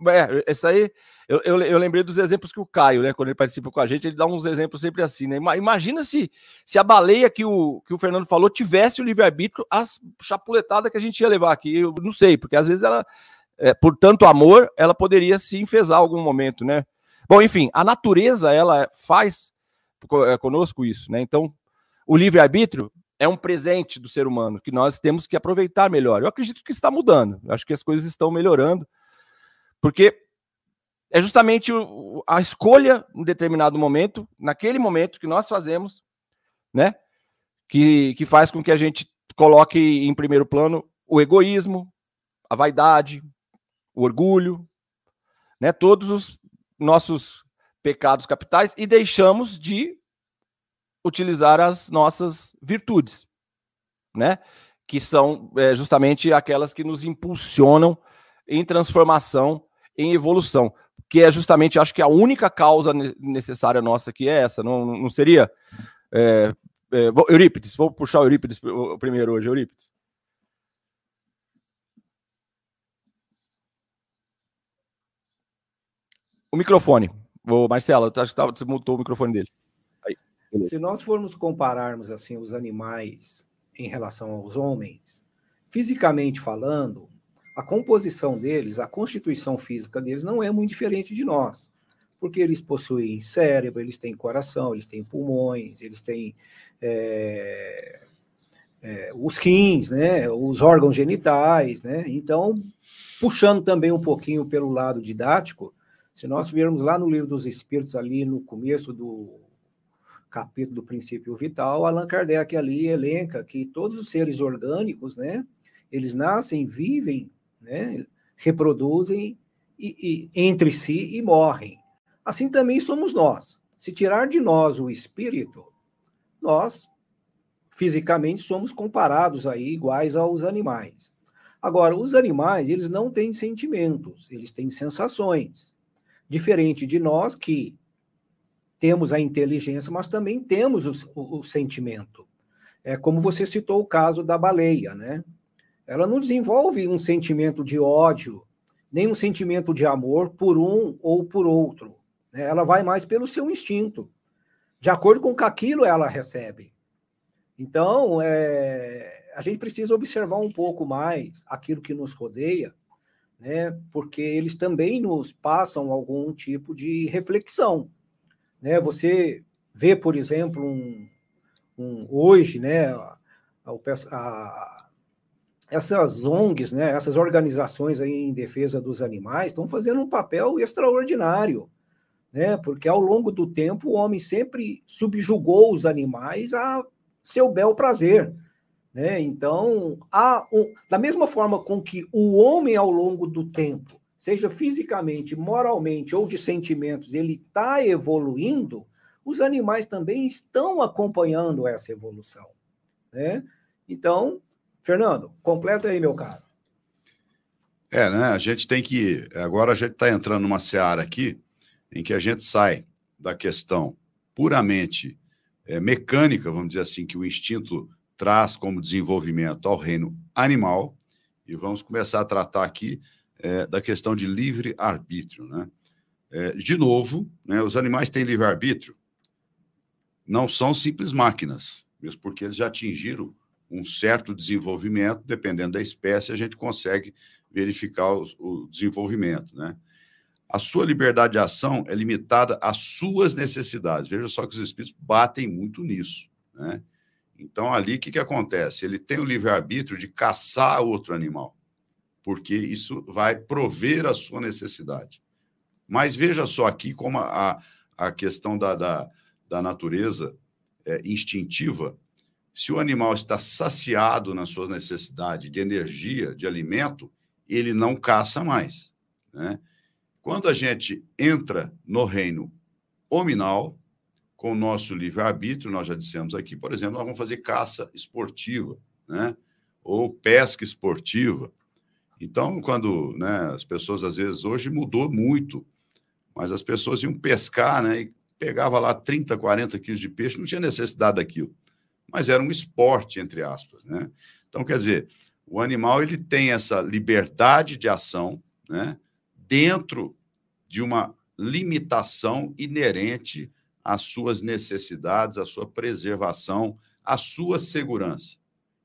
[SPEAKER 2] É, isso aí, eu, eu, eu, lembrei dos exemplos que o Caio, né, quando ele participa com a gente, ele dá uns exemplos sempre assim, né? Imagina se, se a baleia que o, que o Fernando falou tivesse o livre-arbítrio, as chapuletadas que a gente ia levar aqui, eu não sei, porque às vezes ela, é, por tanto amor, ela poderia se enfesar algum momento, né? Bom, enfim, a natureza, ela faz é, conosco isso, né? Então, o livre-arbítrio é um presente do ser humano que nós temos que aproveitar melhor. Eu acredito que está mudando, eu acho que as coisas estão melhorando, porque é justamente a escolha em determinado momento, naquele momento que nós fazemos, né, que, que faz com que a gente coloque em primeiro plano o egoísmo, a vaidade, o orgulho, né? Todos os nossos pecados capitais e deixamos de utilizar as nossas virtudes, né? Que são é, justamente aquelas que nos impulsionam em transformação, em evolução, que é justamente, acho que a única causa necessária nossa que é essa, não, não seria? É, é, Eurípides, vou puxar o Eurípides primeiro hoje, Eurípides. O microfone. Ô, Marcelo, acho que você mutou o microfone dele.
[SPEAKER 4] Aí, Se nós formos compararmos assim os animais em relação aos homens, fisicamente falando, a composição deles, a constituição física deles não é muito diferente de nós, porque eles possuem cérebro, eles têm coração, eles têm pulmões, eles têm é, é, os rins, né, os órgãos genitais, né? Então, puxando também um pouquinho pelo lado didático, se nós virmos lá no livro dos Espíritos, ali no começo do capítulo do princípio vital, Allan Kardec ali elenca que todos os seres orgânicos, né, eles nascem, vivem, né, reproduzem e, e, entre si e morrem. Assim também somos nós. Se tirar de nós o espírito, nós fisicamente somos comparados aí iguais aos animais. Agora, os animais, eles não têm sentimentos, eles têm sensações. Diferente de nós que temos a inteligência, mas também temos o, o, o sentimento. É como você citou o caso da baleia, né? Ela não desenvolve um sentimento de ódio, nem um sentimento de amor por um ou por outro. Né? Ela vai mais pelo seu instinto, de acordo com que aquilo ela recebe. Então, é, a gente precisa observar um pouco mais aquilo que nos rodeia né? Porque eles também nos passam algum tipo de reflexão, né? Você vê, por exemplo, um, um hoje, né? A, a, essas ONGs, né? Essas organizações aí em defesa dos animais estão fazendo um papel extraordinário, né? Porque ao longo do tempo o homem sempre subjugou os animais a seu bel prazer. Né? Então, há um, da mesma forma com que o homem, ao longo do tempo, seja fisicamente, moralmente ou de sentimentos, ele está evoluindo, os animais também estão acompanhando essa evolução. Né? Então, Fernando, completa aí, meu caro.
[SPEAKER 3] É, né? A gente tem que. Agora a gente está entrando numa seara aqui em que a gente sai da questão puramente é, mecânica, vamos dizer assim, que o instinto traz como desenvolvimento ao reino animal, e vamos começar a tratar aqui é, da questão de livre-arbítrio. Né? É, de novo, né, os animais têm livre-arbítrio, não são simples máquinas, mesmo porque eles já atingiram um certo desenvolvimento, dependendo da espécie, a gente consegue verificar o, o desenvolvimento. Né? A sua liberdade de ação é limitada às suas necessidades. Veja só que os espíritos batem muito nisso. Né? Então, ali, o que, que acontece? Ele tem o livre-arbítrio de caçar outro animal, porque isso vai prover a sua necessidade. Mas veja só aqui como a, a questão da, da, da natureza é, instintiva, se o animal está saciado na sua necessidade de energia, de alimento, ele não caça mais. Né? Quando a gente entra no reino hominal, com o nosso livre-arbítrio, nós já dissemos aqui, por exemplo, nós vamos fazer caça esportiva, né? ou pesca esportiva. Então, quando né, as pessoas, às vezes, hoje mudou muito, mas as pessoas iam pescar né, e pegava lá 30, 40 quilos de peixe, não tinha necessidade daquilo. Mas era um esporte, entre aspas. Né? Então, quer dizer, o animal ele tem essa liberdade de ação né, dentro de uma limitação inerente as suas necessidades, a sua preservação, a sua segurança.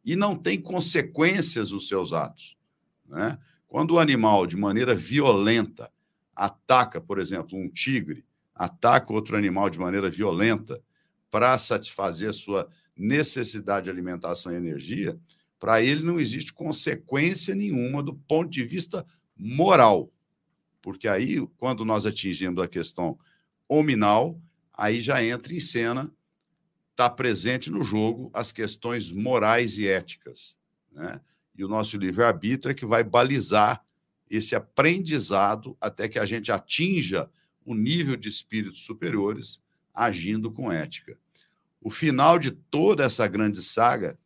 [SPEAKER 3] E não tem consequências nos seus atos. Né? Quando o animal, de maneira violenta, ataca, por exemplo, um tigre, ataca outro animal de maneira violenta para satisfazer sua necessidade de alimentação e energia, para ele não existe consequência nenhuma do ponto de vista moral. Porque aí, quando nós atingimos a questão hominal, aí já entra em cena, está presente no jogo as questões morais e éticas. Né? E o nosso livre-arbítrio é que vai balizar esse aprendizado até que a gente atinja o nível de espíritos superiores agindo com ética. O final de toda essa grande saga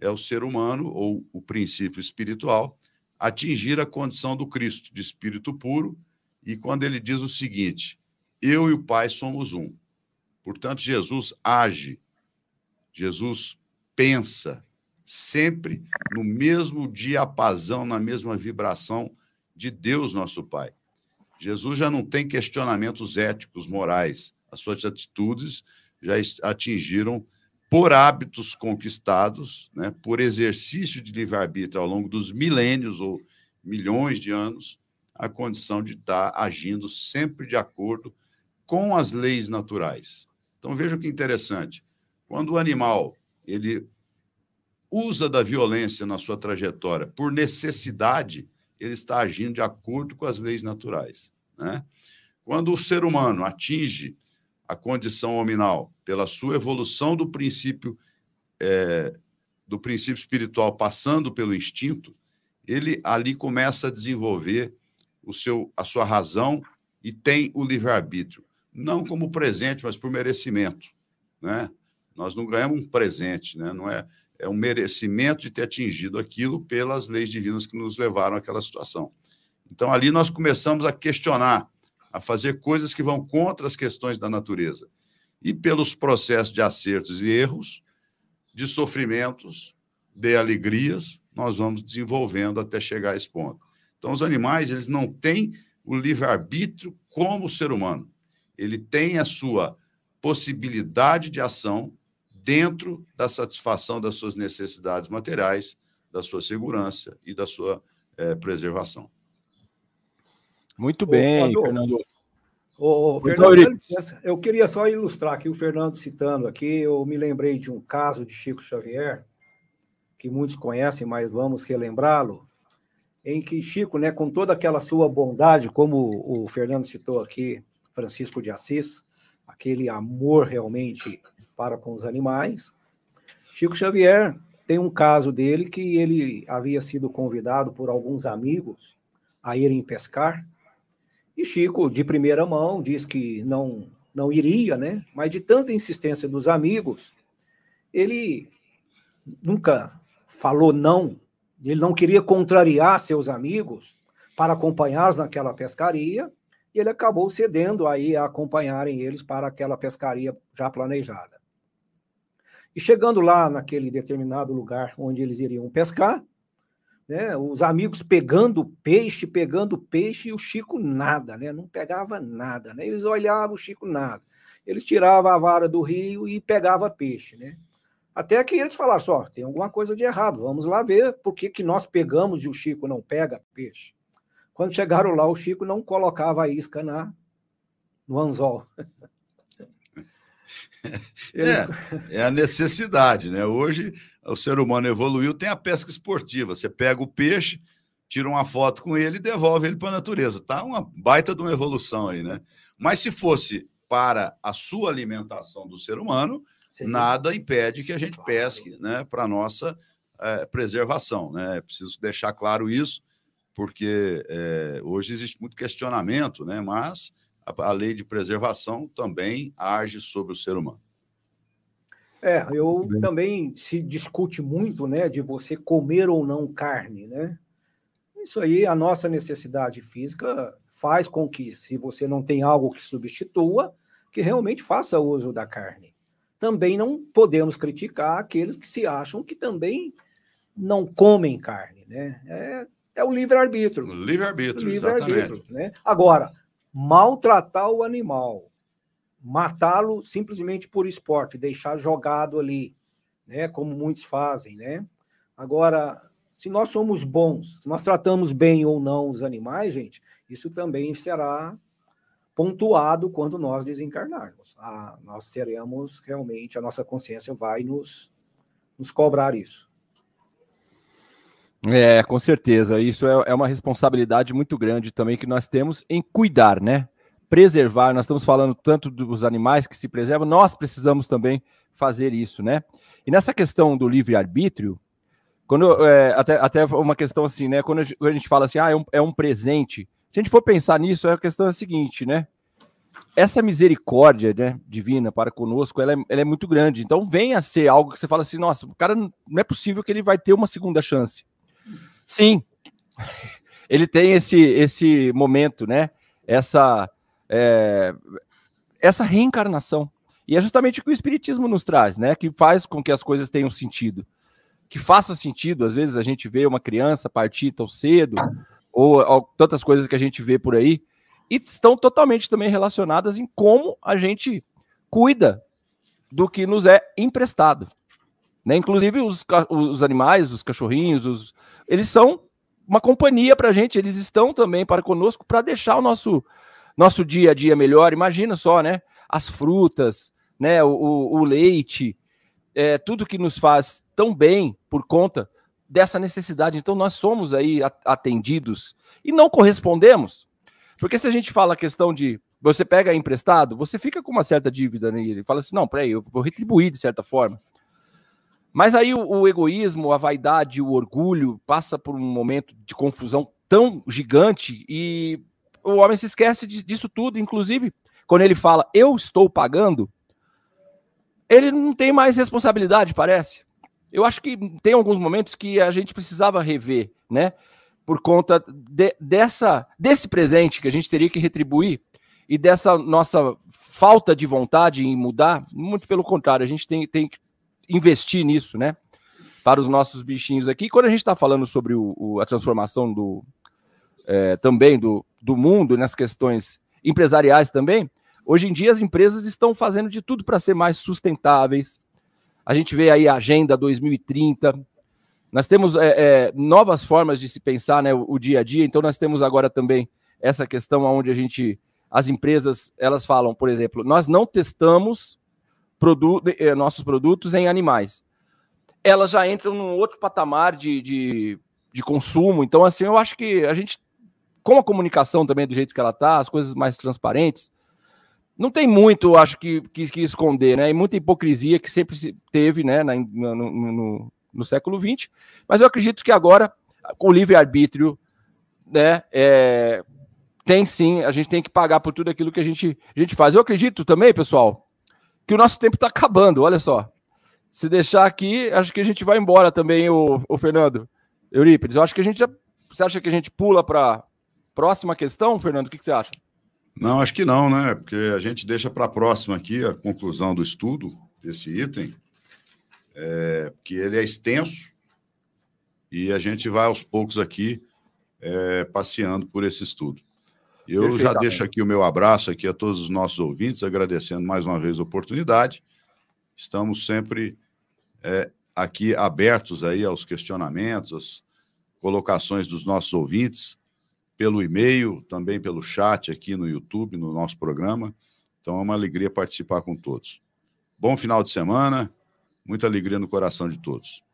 [SPEAKER 3] é o ser humano, ou o princípio espiritual, atingir a condição do Cristo, de espírito puro, e quando ele diz o seguinte: Eu e o Pai somos um. Portanto, Jesus age, Jesus pensa, sempre no mesmo diapasão, na mesma vibração de Deus, nosso Pai. Jesus já não tem questionamentos éticos, morais. As suas atitudes já atingiram, por hábitos conquistados, né, por exercício de livre-arbítrio ao longo dos milênios ou milhões de anos, a condição de estar agindo sempre de acordo com as leis naturais. Então veja que interessante. Quando o animal ele usa da violência na sua trajetória por necessidade, ele está agindo de acordo com as leis naturais. Né? Quando o ser humano atinge a condição hominal pela sua evolução do princípio é, do princípio espiritual passando pelo instinto, ele ali começa a desenvolver o seu, a sua razão e tem o livre-arbítrio. Não como presente, mas por merecimento. Né? Nós não ganhamos um presente, né? não é, é um merecimento de ter atingido aquilo pelas leis divinas que nos levaram àquela situação. Então, ali nós começamos a questionar, a fazer coisas que vão contra as questões da natureza. E pelos processos de acertos e erros, de sofrimentos, de alegrias, nós vamos desenvolvendo até chegar a esse ponto. Então, os animais, eles não têm o livre-arbítrio como o ser humano. Ele tem a sua possibilidade de ação dentro da satisfação das suas necessidades materiais, da sua segurança e da sua é, preservação.
[SPEAKER 2] Muito bem, Fernando.
[SPEAKER 4] Ô, Fernando, eu queria só ilustrar aqui, o Fernando citando aqui, eu me lembrei de um caso de Chico Xavier, que muitos conhecem, mas vamos relembrá-lo, em que Chico, né, com toda aquela sua bondade, como o Fernando citou aqui, Francisco de Assis, aquele amor realmente para com os animais, Chico Xavier tem um caso dele que ele havia sido convidado por alguns amigos a irem pescar, e Chico, de primeira mão, diz que não, não iria, né? Mas de tanta insistência dos amigos, ele nunca falou não. Ele não queria contrariar seus amigos para acompanhá-los naquela pescaria, e ele acabou cedendo aí a acompanharem eles para aquela pescaria já planejada. E chegando lá naquele determinado lugar onde eles iriam pescar, né? Os amigos pegando peixe, pegando peixe, e o Chico nada, né? Não pegava nada, né? Eles olhavam o Chico nada. Eles tiravam a vara do rio e pegava peixe, né? Até que eles falaram só, tem alguma coisa de errado, vamos lá ver por que, que nós pegamos e o Chico não pega peixe. Quando chegaram lá, o Chico não colocava a isca na, no anzol.
[SPEAKER 3] É, é a necessidade, né? Hoje o ser humano evoluiu, tem a pesca esportiva. Você pega o peixe, tira uma foto com ele e devolve ele para a natureza. Tá uma baita de uma evolução aí, né? Mas se fosse para a sua alimentação do ser humano, Sim. nada impede que a gente pesque, né, para nossa é, preservação, né? É preciso deixar claro isso, porque é, hoje existe muito questionamento, né? Mas a, a lei de preservação também age sobre o ser humano.
[SPEAKER 4] É, eu Bem. também se discute muito, né, de você comer ou não carne, né? Isso aí, a nossa necessidade física faz com que, se você não tem algo que substitua, que realmente faça uso da carne. Também não podemos criticar aqueles que se acham que também não comem carne, né? É, é o livre-arbítrio.
[SPEAKER 3] Livre-arbítrio, livre exatamente.
[SPEAKER 4] Né? Agora, maltratar o animal, matá-lo simplesmente por esporte, deixar jogado ali, né, como muitos fazem, né? Agora, se nós somos bons, se nós tratamos bem ou não os animais, gente, isso também será pontuado quando nós desencarnarmos. Ah, nós seremos realmente, a nossa consciência vai nos, nos cobrar isso.
[SPEAKER 2] É, com certeza. Isso é, é uma responsabilidade muito grande também que nós temos em cuidar, né? Preservar, nós estamos falando tanto dos animais que se preservam, nós precisamos também fazer isso, né? E nessa questão do livre-arbítrio, Quando, é, até, até uma questão assim, né? Quando a gente fala assim, ah, é um, é um presente. Se a gente for pensar nisso, a questão é a seguinte, né? Essa misericórdia né, divina para conosco, ela é, ela é muito grande. Então, venha a ser algo que você fala assim, nossa, o cara não é possível que ele vai ter uma segunda chance. Sim, ele tem esse, esse momento, né? Essa, é, essa reencarnação. E é justamente o que o Espiritismo nos traz, né? Que faz com que as coisas tenham sentido. Que faça sentido. Às vezes a gente vê uma criança partir tão cedo, ou, ou tantas coisas que a gente vê por aí, e estão totalmente também relacionadas em como a gente cuida do que nos é emprestado. Né? Inclusive os, os animais, os cachorrinhos, os, eles são uma companhia para a gente, eles estão também para conosco para deixar o nosso, nosso dia a dia melhor. Imagina só, né? As frutas, né? O, o, o leite, é, tudo que nos faz tão bem por conta dessa necessidade. Então, nós somos aí atendidos e não correspondemos. Porque se a gente fala a questão de você pega emprestado, você fica com uma certa dívida nele. Fala assim: não, peraí, eu vou retribuir de certa forma. Mas aí o, o, egoísmo, a vaidade, o orgulho passa por um momento de confusão tão gigante e o homem se esquece disso tudo. Inclusive, quando ele fala eu estou pagando, ele não tem mais responsabilidade, parece. Eu acho que tem alguns momentos que a gente precisava rever, né? Por conta de, dessa, desse presente que a gente teria que retribuir e dessa nossa falta de vontade em mudar. Muito pelo contrário, a gente tem, tem que investir nisso, né? Para os nossos bichinhos aqui. Quando a gente está falando sobre o, o, a transformação do é, também do, do mundo nas questões empresariais também, hoje em dia as empresas estão fazendo de tudo para ser mais sustentáveis. A gente vê aí a Agenda 2030. Nós temos é, é, novas formas de se pensar né, o, o dia a dia, então nós temos agora também essa questão onde a gente, as empresas, elas falam, por exemplo, nós não testamos produto, eh, nossos produtos em animais. Elas já entram num outro patamar de, de, de consumo. Então, assim, eu acho que a gente, com a comunicação também do jeito que ela está, as coisas mais transparentes, não tem muito, acho que, que, que, esconder, né? E muita hipocrisia que sempre teve, né, na, no, no, no, século XX. Mas eu acredito que agora, com o livre-arbítrio, né, é, tem sim, a gente tem que pagar por tudo aquilo que a gente, a gente faz. Eu acredito também, pessoal, que o nosso tempo está acabando, olha só. Se deixar aqui, acho que a gente vai embora também, o, o Fernando. Eurípides, eu acho que a gente já. Você acha que a gente pula para próxima questão, Fernando? O que, que, você acha?
[SPEAKER 3] Não, acho que não, né? Porque a gente deixa para a próxima aqui a conclusão do estudo desse item, é, que ele é extenso e a gente vai aos poucos aqui é, passeando por esse estudo. Eu já deixo aqui o meu abraço aqui a todos os nossos ouvintes, agradecendo mais uma vez a oportunidade. Estamos sempre é, aqui abertos aí aos questionamentos, às colocações dos nossos ouvintes, pelo e-mail, também pelo chat aqui no YouTube, no nosso programa. Então é uma alegria participar com todos. Bom final de semana, muita alegria no coração de todos.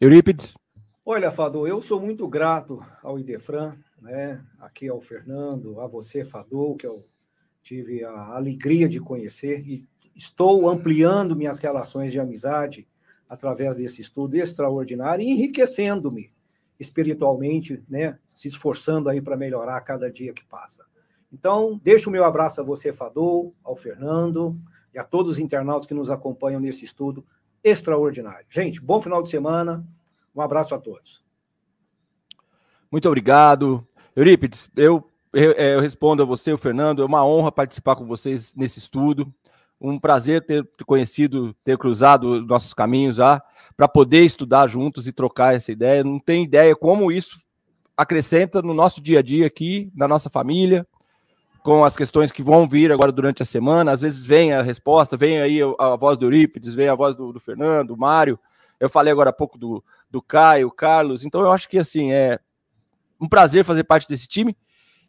[SPEAKER 2] Eurípides.
[SPEAKER 4] Olha, Fado, eu sou muito grato ao Idefran né? Aqui ao Fernando, a você, Fadu, que eu tive a alegria de conhecer e estou ampliando minhas relações de amizade através desse estudo extraordinário e enriquecendo-me espiritualmente, né? Se esforçando aí para melhorar a cada dia que passa. Então, deixo o meu abraço a você, Fadu, ao Fernando e a todos os internautas que nos acompanham nesse estudo extraordinário. Gente, bom final de semana. Um abraço a todos.
[SPEAKER 2] Muito obrigado. Eurípides, eu, eu, é, eu, respondo a você, o Fernando. É uma honra participar com vocês nesse estudo. Um prazer ter conhecido, ter cruzado nossos caminhos lá, para poder estudar juntos e trocar essa ideia. Não tem ideia como isso acrescenta no nosso dia a dia aqui, na nossa família, com as questões que vão vir agora durante a semana. Às vezes vem a resposta, vem aí a, voz do Eurípides, vem a voz do, do Fernando, do Mário. Eu falei agora há pouco do, do Caio, Carlos. Então eu acho que assim é um prazer fazer parte desse time.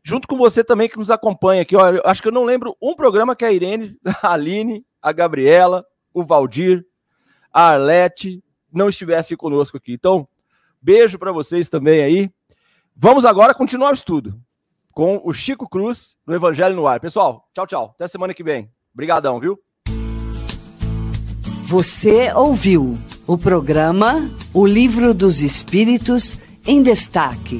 [SPEAKER 2] Junto com você também que nos acompanha aqui. Ó, acho que eu não lembro um programa que a Irene, a Aline, a Gabriela, o Valdir, a Arlete não estivessem conosco aqui. Então, beijo para vocês também aí. Vamos agora continuar o estudo com o Chico Cruz no Evangelho no Ar. Pessoal, tchau, tchau. Até semana que vem. Obrigadão, viu?
[SPEAKER 1] Você ouviu o programa O Livro dos Espíritos em Destaque.